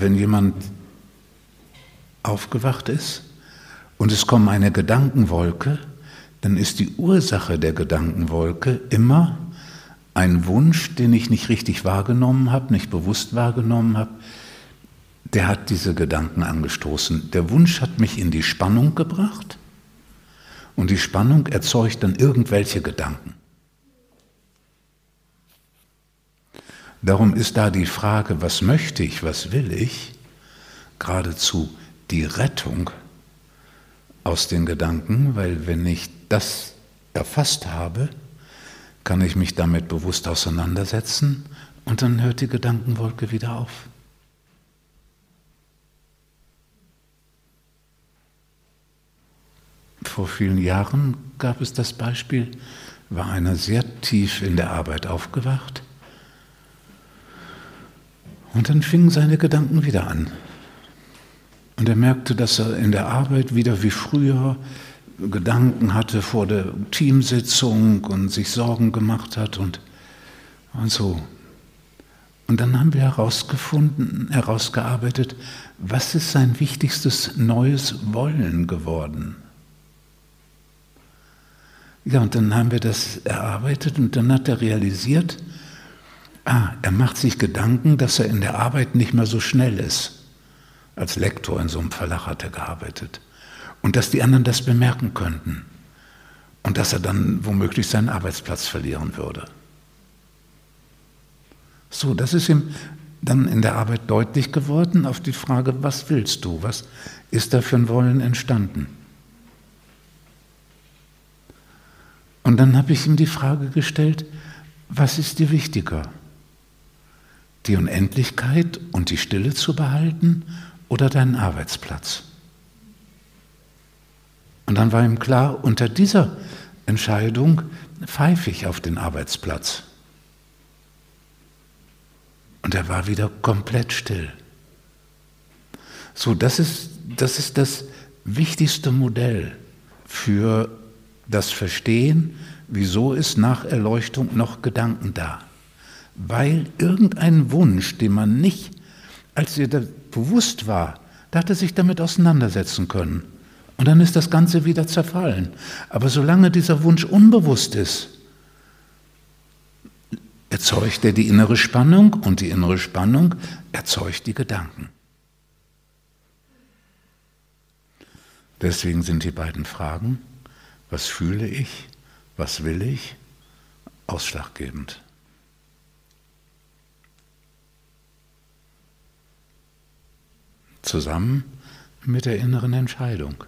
wenn jemand aufgewacht ist und es kommt eine Gedankenwolke, dann ist die Ursache der Gedankenwolke immer ein Wunsch, den ich nicht richtig wahrgenommen habe, nicht bewusst wahrgenommen habe, der hat diese Gedanken angestoßen. Der Wunsch hat mich in die Spannung gebracht und die Spannung erzeugt dann irgendwelche Gedanken. Darum ist da die Frage, was möchte ich, was will ich, geradezu die Rettung aus den Gedanken, weil wenn ich das erfasst habe, kann ich mich damit bewusst auseinandersetzen und dann hört die Gedankenwolke wieder auf. Vor vielen Jahren gab es das Beispiel, war einer sehr tief in der Arbeit aufgewacht und dann fingen seine Gedanken wieder an. Und er merkte, dass er in der Arbeit wieder wie früher Gedanken hatte vor der Teamsitzung und sich Sorgen gemacht hat und, und so. Und dann haben wir herausgefunden, herausgearbeitet, was ist sein wichtigstes neues Wollen geworden. Ja, und dann haben wir das erarbeitet und dann hat er realisiert, ah, er macht sich Gedanken, dass er in der Arbeit nicht mehr so schnell ist. Als Lektor in so einem Verlag hat er gearbeitet und dass die anderen das bemerken könnten und dass er dann womöglich seinen Arbeitsplatz verlieren würde. So, das ist ihm dann in der Arbeit deutlich geworden auf die Frage, was willst du, was ist da für ein Wollen entstanden? Und dann habe ich ihm die Frage gestellt, was ist dir wichtiger? Die Unendlichkeit und die Stille zu behalten oder deinen Arbeitsplatz? Und dann war ihm klar, unter dieser Entscheidung pfeife ich auf den Arbeitsplatz. Und er war wieder komplett still. So, das ist, das ist das wichtigste Modell für das Verstehen, wieso ist nach Erleuchtung noch Gedanken da. Weil irgendein Wunsch, den man nicht, als da bewusst war, da hat er sich damit auseinandersetzen können. Und dann ist das Ganze wieder zerfallen. Aber solange dieser Wunsch unbewusst ist, erzeugt er die innere Spannung und die innere Spannung erzeugt die Gedanken. Deswegen sind die beiden Fragen, was fühle ich, was will ich, ausschlaggebend. Zusammen mit der inneren Entscheidung.